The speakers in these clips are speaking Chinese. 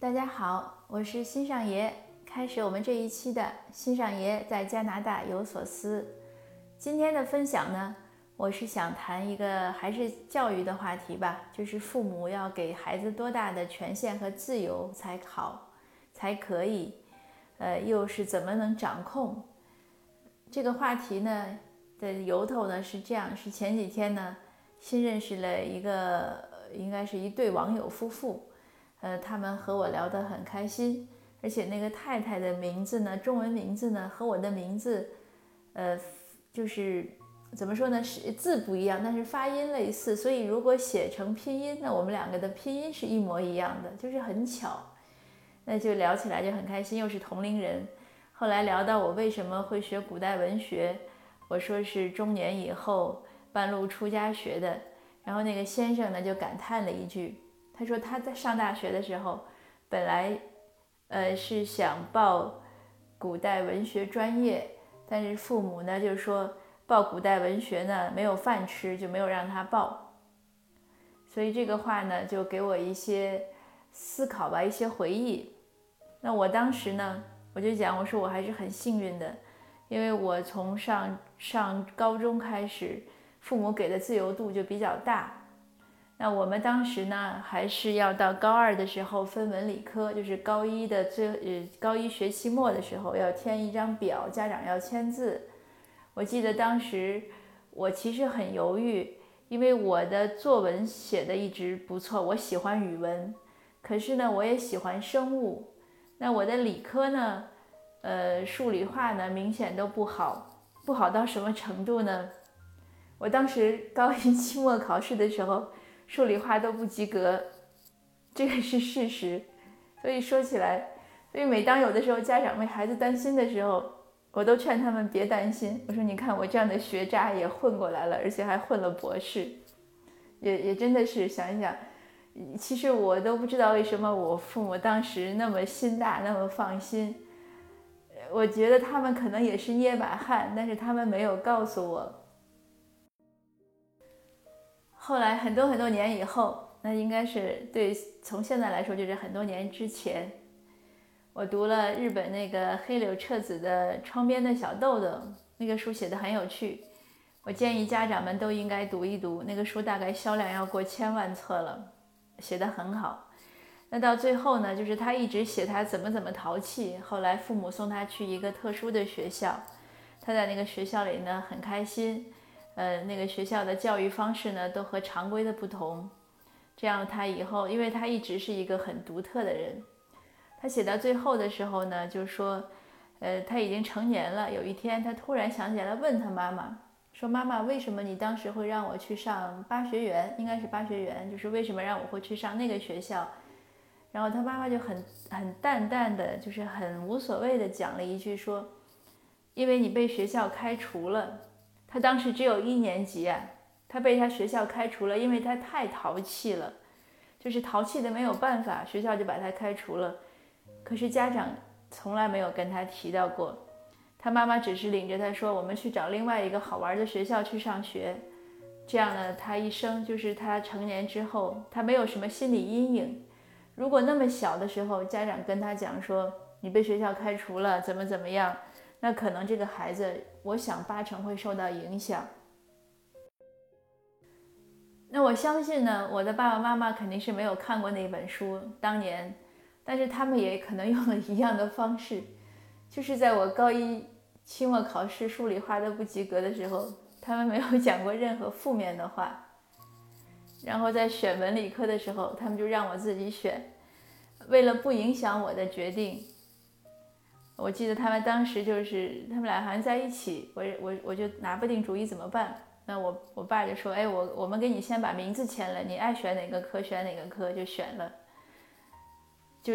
大家好，我是新上爷，开始我们这一期的新上爷在加拿大有所思。今天的分享呢，我是想谈一个还是教育的话题吧，就是父母要给孩子多大的权限和自由才好，才可以，呃，又是怎么能掌控？这个话题呢的由头呢是这样，是前几天呢新认识了一个，应该是一对网友夫妇。呃，他们和我聊得很开心，而且那个太太的名字呢，中文名字呢和我的名字，呃，就是怎么说呢，是字不一样，但是发音类似，所以如果写成拼音，那我们两个的拼音是一模一样的，就是很巧。那就聊起来就很开心，又是同龄人。后来聊到我为什么会学古代文学，我说是中年以后半路出家学的，然后那个先生呢就感叹了一句。他说他在上大学的时候，本来，呃是想报古代文学专业，但是父母呢就说报古代文学呢没有饭吃，就没有让他报。所以这个话呢就给我一些思考吧，一些回忆。那我当时呢我就讲，我说我还是很幸运的，因为我从上上高中开始，父母给的自由度就比较大。那我们当时呢，还是要到高二的时候分文理科，就是高一的最呃高一学期末的时候要填一张表，家长要签字。我记得当时我其实很犹豫，因为我的作文写的一直不错，我喜欢语文，可是呢我也喜欢生物。那我的理科呢，呃数理化呢明显都不好，不好到什么程度呢？我当时高一期末考试的时候。数理化都不及格，这个是事实。所以说起来，所以每当有的时候家长为孩子担心的时候，我都劝他们别担心。我说：“你看我这样的学渣也混过来了，而且还混了博士，也也真的是想一想，其实我都不知道为什么我父母当时那么心大，那么放心。我觉得他们可能也是捏把汗，但是他们没有告诉我。”后来很多很多年以后，那应该是对从现在来说就是很多年之前，我读了日本那个黑柳彻子的《窗边的小豆豆》，那个书写的很有趣，我建议家长们都应该读一读。那个书大概销量要过千万册了，写的很好。那到最后呢，就是他一直写他怎么怎么淘气，后来父母送他去一个特殊的学校，他在那个学校里呢很开心。呃，那个学校的教育方式呢，都和常规的不同。这样他以后，因为他一直是一个很独特的人。他写到最后的时候呢，就说，呃，他已经成年了。有一天，他突然想起来问他妈妈，说：“妈妈，为什么你当时会让我去上八学园？应该是八学园，就是为什么让我会去上那个学校？”然后他妈妈就很很淡淡的，就是很无所谓的讲了一句说：“因为你被学校开除了。”他当时只有一年级啊，他被他学校开除了，因为他太淘气了，就是淘气的没有办法，学校就把他开除了。可是家长从来没有跟他提到过，他妈妈只是领着他说：“我们去找另外一个好玩的学校去上学。”这样呢，他一生就是他成年之后，他没有什么心理阴影。如果那么小的时候，家长跟他讲说：“你被学校开除了，怎么怎么样？”那可能这个孩子，我想八成会受到影响。那我相信呢，我的爸爸妈妈肯定是没有看过那本书，当年，但是他们也可能用了一样的方式，就是在我高一期末考试数理化都不及格的时候，他们没有讲过任何负面的话。然后在选文理科的时候，他们就让我自己选，为了不影响我的决定。我记得他们当时就是他们俩好像在一起，我我我就拿不定主意怎么办。那我我爸就说：“哎，我我们给你先把名字签了，你爱选哪个科选哪个科就选了。”就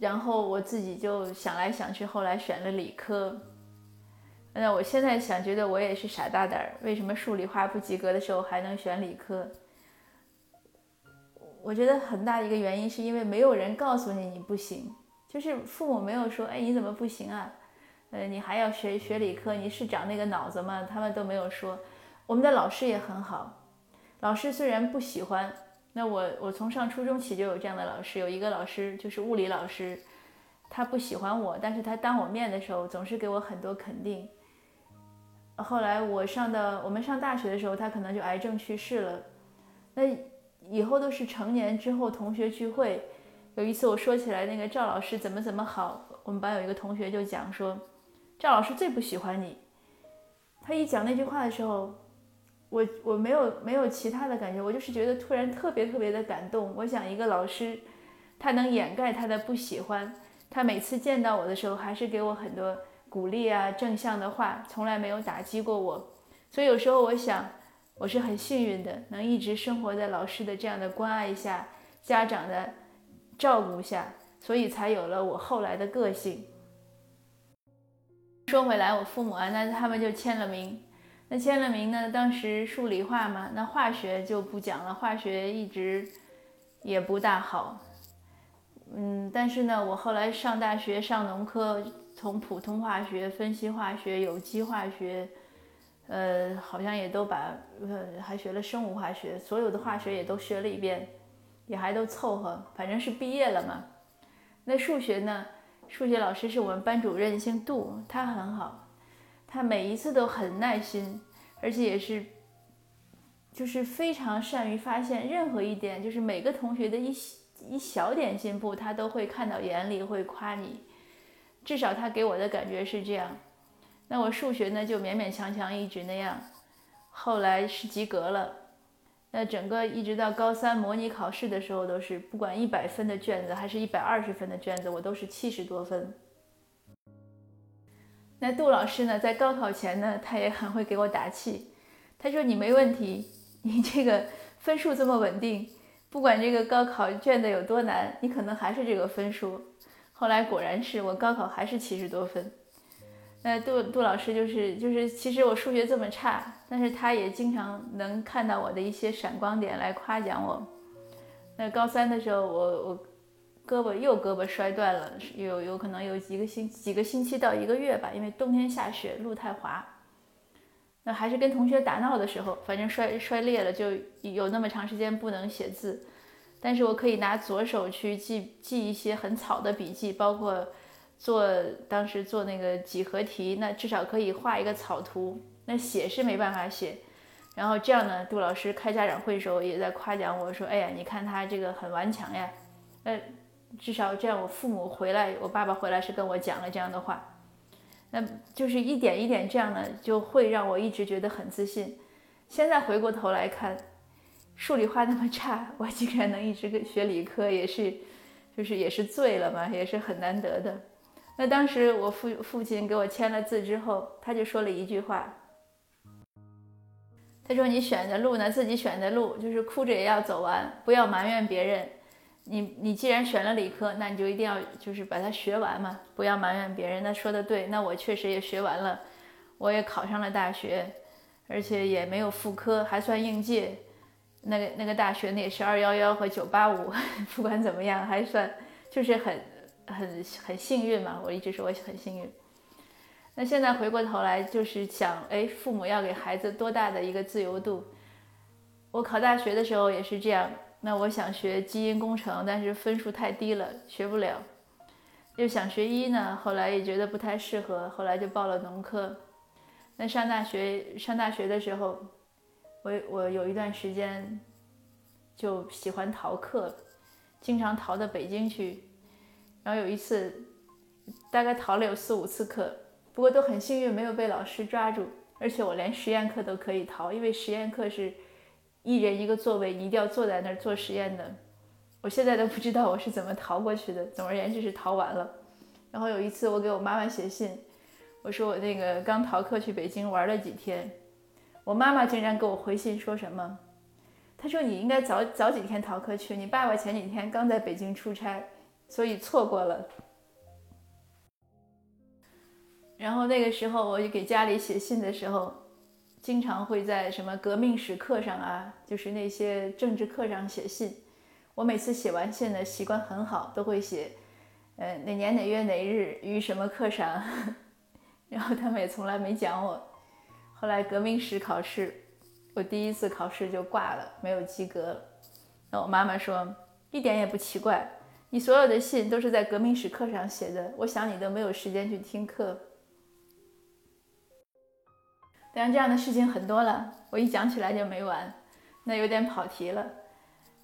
然后我自己就想来想去，后来选了理科。那我现在想，觉得我也是傻大胆儿，为什么数理化不及格的时候还能选理科？我觉得很大一个原因是因为没有人告诉你你不行。就是父母没有说，哎，你怎么不行啊？呃，你还要学学理科，你是长那个脑子吗？他们都没有说。我们的老师也很好，老师虽然不喜欢那我我从上初中起就有这样的老师，有一个老师就是物理老师，他不喜欢我，但是他当我面的时候总是给我很多肯定。后来我上的我们上大学的时候，他可能就癌症去世了。那以后都是成年之后同学聚会，有一次我说起来那个赵老师怎么怎么好，我们班有一个同学就讲说，赵老师最不喜欢你。他一讲那句话的时候。我我没有没有其他的感觉，我就是觉得突然特别特别的感动。我想一个老师，他能掩盖他的不喜欢，他每次见到我的时候还是给我很多鼓励啊正向的话，从来没有打击过我。所以有时候我想，我是很幸运的，能一直生活在老师的这样的关爱下，家长的照顾下，所以才有了我后来的个性。说回来，我父母啊，那他们就签了名。那签了名呢？当时数理化嘛，那化学就不讲了，化学一直也不大好。嗯，但是呢，我后来上大学上农科，从普通化学、分析化学、有机化学，呃，好像也都把，呃，还学了生物化学，所有的化学也都学了一遍，也还都凑合，反正是毕业了嘛。那数学呢？数学老师是我们班主任，姓杜，他很好。他每一次都很耐心，而且也是，就是非常善于发现任何一点，就是每个同学的一一小点进步，他都会看到眼里，会夸你。至少他给我的感觉是这样。那我数学呢，就勉勉强强一直那样，后来是及格了。那整个一直到高三模拟考试的时候，都是不管一百分的卷子还是一百二十分的卷子，我都是七十多分。那杜老师呢，在高考前呢，他也很会给我打气。他说：“你没问题，你这个分数这么稳定，不管这个高考卷子有多难，你可能还是这个分数。”后来果然是我高考还是七十多分。那杜杜老师就是就是，其实我数学这么差，但是他也经常能看到我的一些闪光点来夸奖我。那高三的时候，我我。胳膊右胳膊摔断了，有有可能有几个星几个星期到一个月吧，因为冬天下雪，路太滑。那还是跟同学打闹的时候，反正摔摔裂了，就有那么长时间不能写字。但是我可以拿左手去记记一些很草的笔记，包括做当时做那个几何题，那至少可以画一个草图。那写是没办法写。然后这样呢，杜老师开家长会的时候也在夸奖我说：“哎呀，你看他这个很顽强呀。”呃。至少这样，我父母回来，我爸爸回来是跟我讲了这样的话，那就是一点一点这样呢，就会让我一直觉得很自信。现在回过头来看，数理化那么差，我竟然能一直学理科，也是，就是也是醉了嘛，也是很难得的。那当时我父父亲给我签了字之后，他就说了一句话，他说：“你选的路呢，自己选的路，就是哭着也要走完，不要埋怨别人。”你你既然选了理科，那你就一定要就是把它学完嘛，不要埋怨别人。那说的对，那我确实也学完了，我也考上了大学，而且也没有副科，还算应届。那个那个大学那也是二幺幺和九八五，不管怎么样，还算就是很很很幸运嘛。我一直说我很幸运。那现在回过头来就是想，哎，父母要给孩子多大的一个自由度？我考大学的时候也是这样。那我想学基因工程，但是分数太低了，学不了。又想学医呢，后来也觉得不太适合，后来就报了农科。那上大学上大学的时候，我我有一段时间就喜欢逃课，经常逃到北京去。然后有一次，大概逃了有四五次课，不过都很幸运没有被老师抓住，而且我连实验课都可以逃，因为实验课是。一人一个座位，你一定要坐在那儿做实验的。我现在都不知道我是怎么逃过去的。总而言之是逃完了。然后有一次我给我妈妈写信，我说我那个刚逃课去北京玩了几天，我妈妈竟然给我回信说什么？她说你应该早早几天逃课去，你爸爸前几天刚在北京出差，所以错过了。然后那个时候我就给家里写信的时候。经常会在什么革命史课上啊，就是那些政治课上写信。我每次写完信的习惯很好，都会写，呃，哪年哪月哪日于什么课上。然后他们也从来没讲我。后来革命史考试，我第一次考试就挂了，没有及格。那我妈妈说，一点也不奇怪，你所有的信都是在革命史课上写的，我想你都没有时间去听课。当然，这样的事情很多了，我一讲起来就没完，那有点跑题了。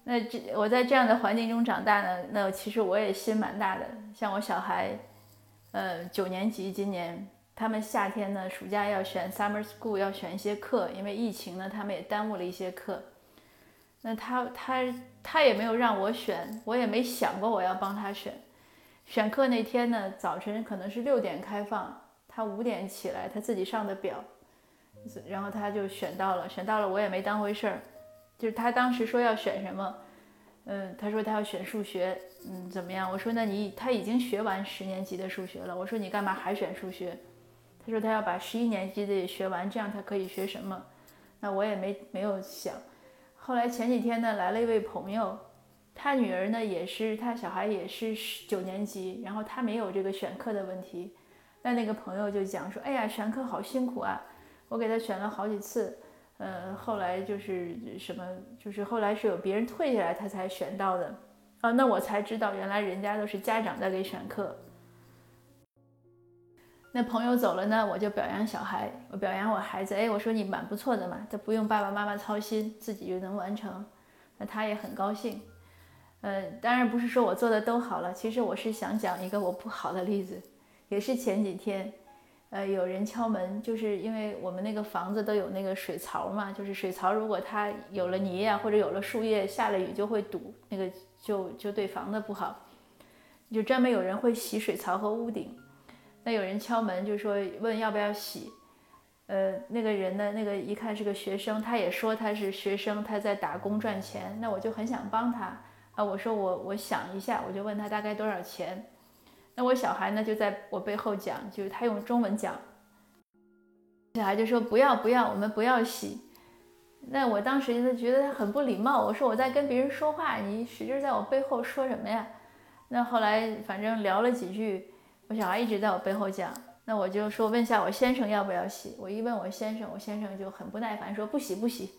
那这我在这样的环境中长大呢，那其实我也心蛮大的。像我小孩，呃，九年级今年，他们夏天呢，暑假要选 summer school，要选一些课，因为疫情呢，他们也耽误了一些课。那他他他也没有让我选，我也没想过我要帮他选。选课那天呢，早晨可能是六点开放，他五点起来，他自己上的表。然后他就选到了，选到了，我也没当回事儿。就是他当时说要选什么，嗯，他说他要选数学，嗯，怎么样？我说那你他已经学完十年级的数学了，我说你干嘛还选数学？他说他要把十一年级的也学完，这样他可以学什么？那我也没没有想。后来前几天呢，来了一位朋友，他女儿呢也是，他小孩也是九年级，然后他没有这个选课的问题。那那个朋友就讲说，哎呀，选课好辛苦啊。我给他选了好几次，呃，后来就是什么，就是后来是有别人退下来，他才选到的，啊，那我才知道原来人家都是家长在给选课。那朋友走了呢，我就表扬小孩，我表扬我孩子，哎，我说你蛮不错的嘛，他不用爸爸妈妈操心，自己就能完成，那他也很高兴。呃，当然不是说我做的都好了，其实我是想讲一个我不好的例子，也是前几天。呃，有人敲门，就是因为我们那个房子都有那个水槽嘛，就是水槽如果它有了泥呀，或者有了树叶，下了雨就会堵，那个就就对房子不好。就专门有人会洗水槽和屋顶。那有人敲门，就说问要不要洗。呃，那个人呢，那个一看是个学生，他也说他是学生，他在打工赚钱。那我就很想帮他啊，我说我我想一下，我就问他大概多少钱。那我小孩呢，就在我背后讲，就是他用中文讲，小孩就说不要不要，我们不要洗。那我当时就觉得他很不礼貌，我说我在跟别人说话，你使劲在我背后说什么呀？那后来反正聊了几句，我小孩一直在我背后讲，那我就说问下我先生要不要洗。我一问我先生，我先生就很不耐烦说不洗不洗。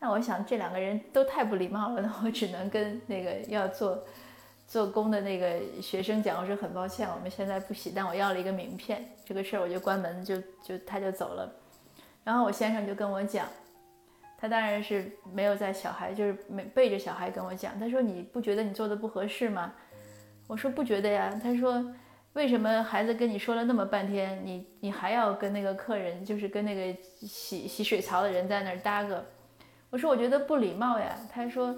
那我想这两个人都太不礼貌了，那我只能跟那个要做。做工的那个学生讲，我说很抱歉，我们现在不洗，但我要了一个名片，这个事儿我就关门，就就他就走了。然后我先生就跟我讲，他当然是没有在小孩，就是没背着小孩跟我讲。他说你不觉得你做的不合适吗？我说不觉得呀。他说为什么孩子跟你说了那么半天，你你还要跟那个客人，就是跟那个洗洗水槽的人在那儿搭个？我说我觉得不礼貌呀。他说。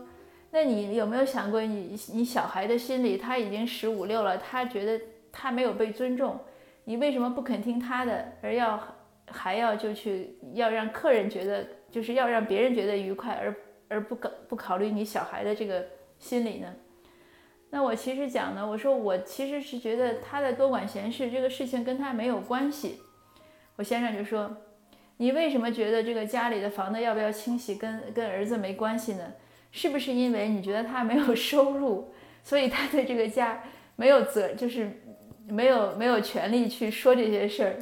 那你有没有想过，你你小孩的心里，他已经十五六了，他觉得他没有被尊重，你为什么不肯听他的，而要还要就去要让客人觉得，就是要让别人觉得愉快，而而不考不考虑你小孩的这个心理呢？那我其实讲呢，我说我其实是觉得他在多管闲事，这个事情跟他没有关系。我先生就说，你为什么觉得这个家里的房子要不要清洗跟跟儿子没关系呢？是不是因为你觉得他没有收入，所以他对这个家没有责，就是没有没有权利去说这些事儿？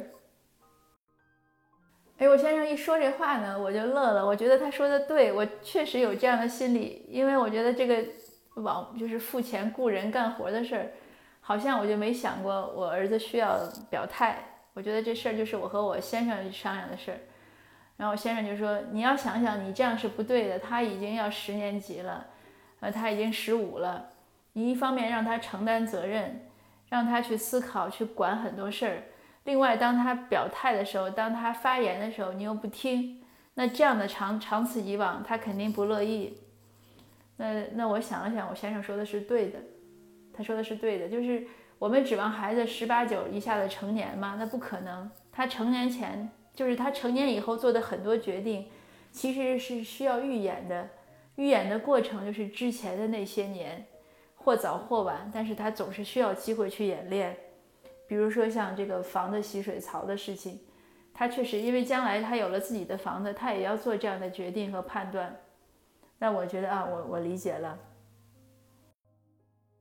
哎，我先生一说这话呢，我就乐了。我觉得他说的对，我确实有这样的心理，因为我觉得这个往就是付钱雇人干活的事儿，好像我就没想过我儿子需要表态。我觉得这事儿就是我和我先生商量的事儿。然后我先生就说：“你要想想，你这样是不对的。他已经要十年级了，呃，他已经十五了。你一方面让他承担责任，让他去思考、去管很多事儿；另外，当他表态的时候，当他发言的时候，你又不听。那这样的长长此以往，他肯定不乐意。那那我想了想，我先生说的是对的，他说的是对的，就是我们指望孩子十八九一下子成年嘛，那不可能。他成年前。”就是他成年以后做的很多决定，其实是需要预演的。预演的过程就是之前的那些年，或早或晚，但是他总是需要机会去演练。比如说像这个房子洗水槽的事情，他确实因为将来他有了自己的房子，他也要做这样的决定和判断。那我觉得啊，我我理解了。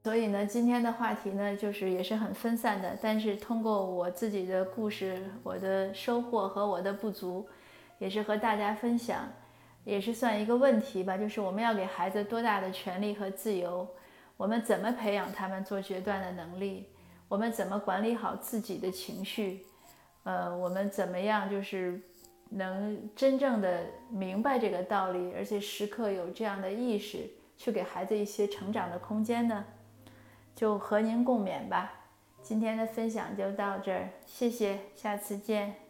所以呢，今天的话题呢，就是也是很分散的，但是通过我自己的故事、我的收获和我的不足，也是和大家分享。也是算一个问题吧，就是我们要给孩子多大的权利和自由？我们怎么培养他们做决断的能力？我们怎么管理好自己的情绪？呃，我们怎么样就是能真正的明白这个道理，而且时刻有这样的意识，去给孩子一些成长的空间呢？就和您共勉吧。今天的分享就到这儿，谢谢，下次见。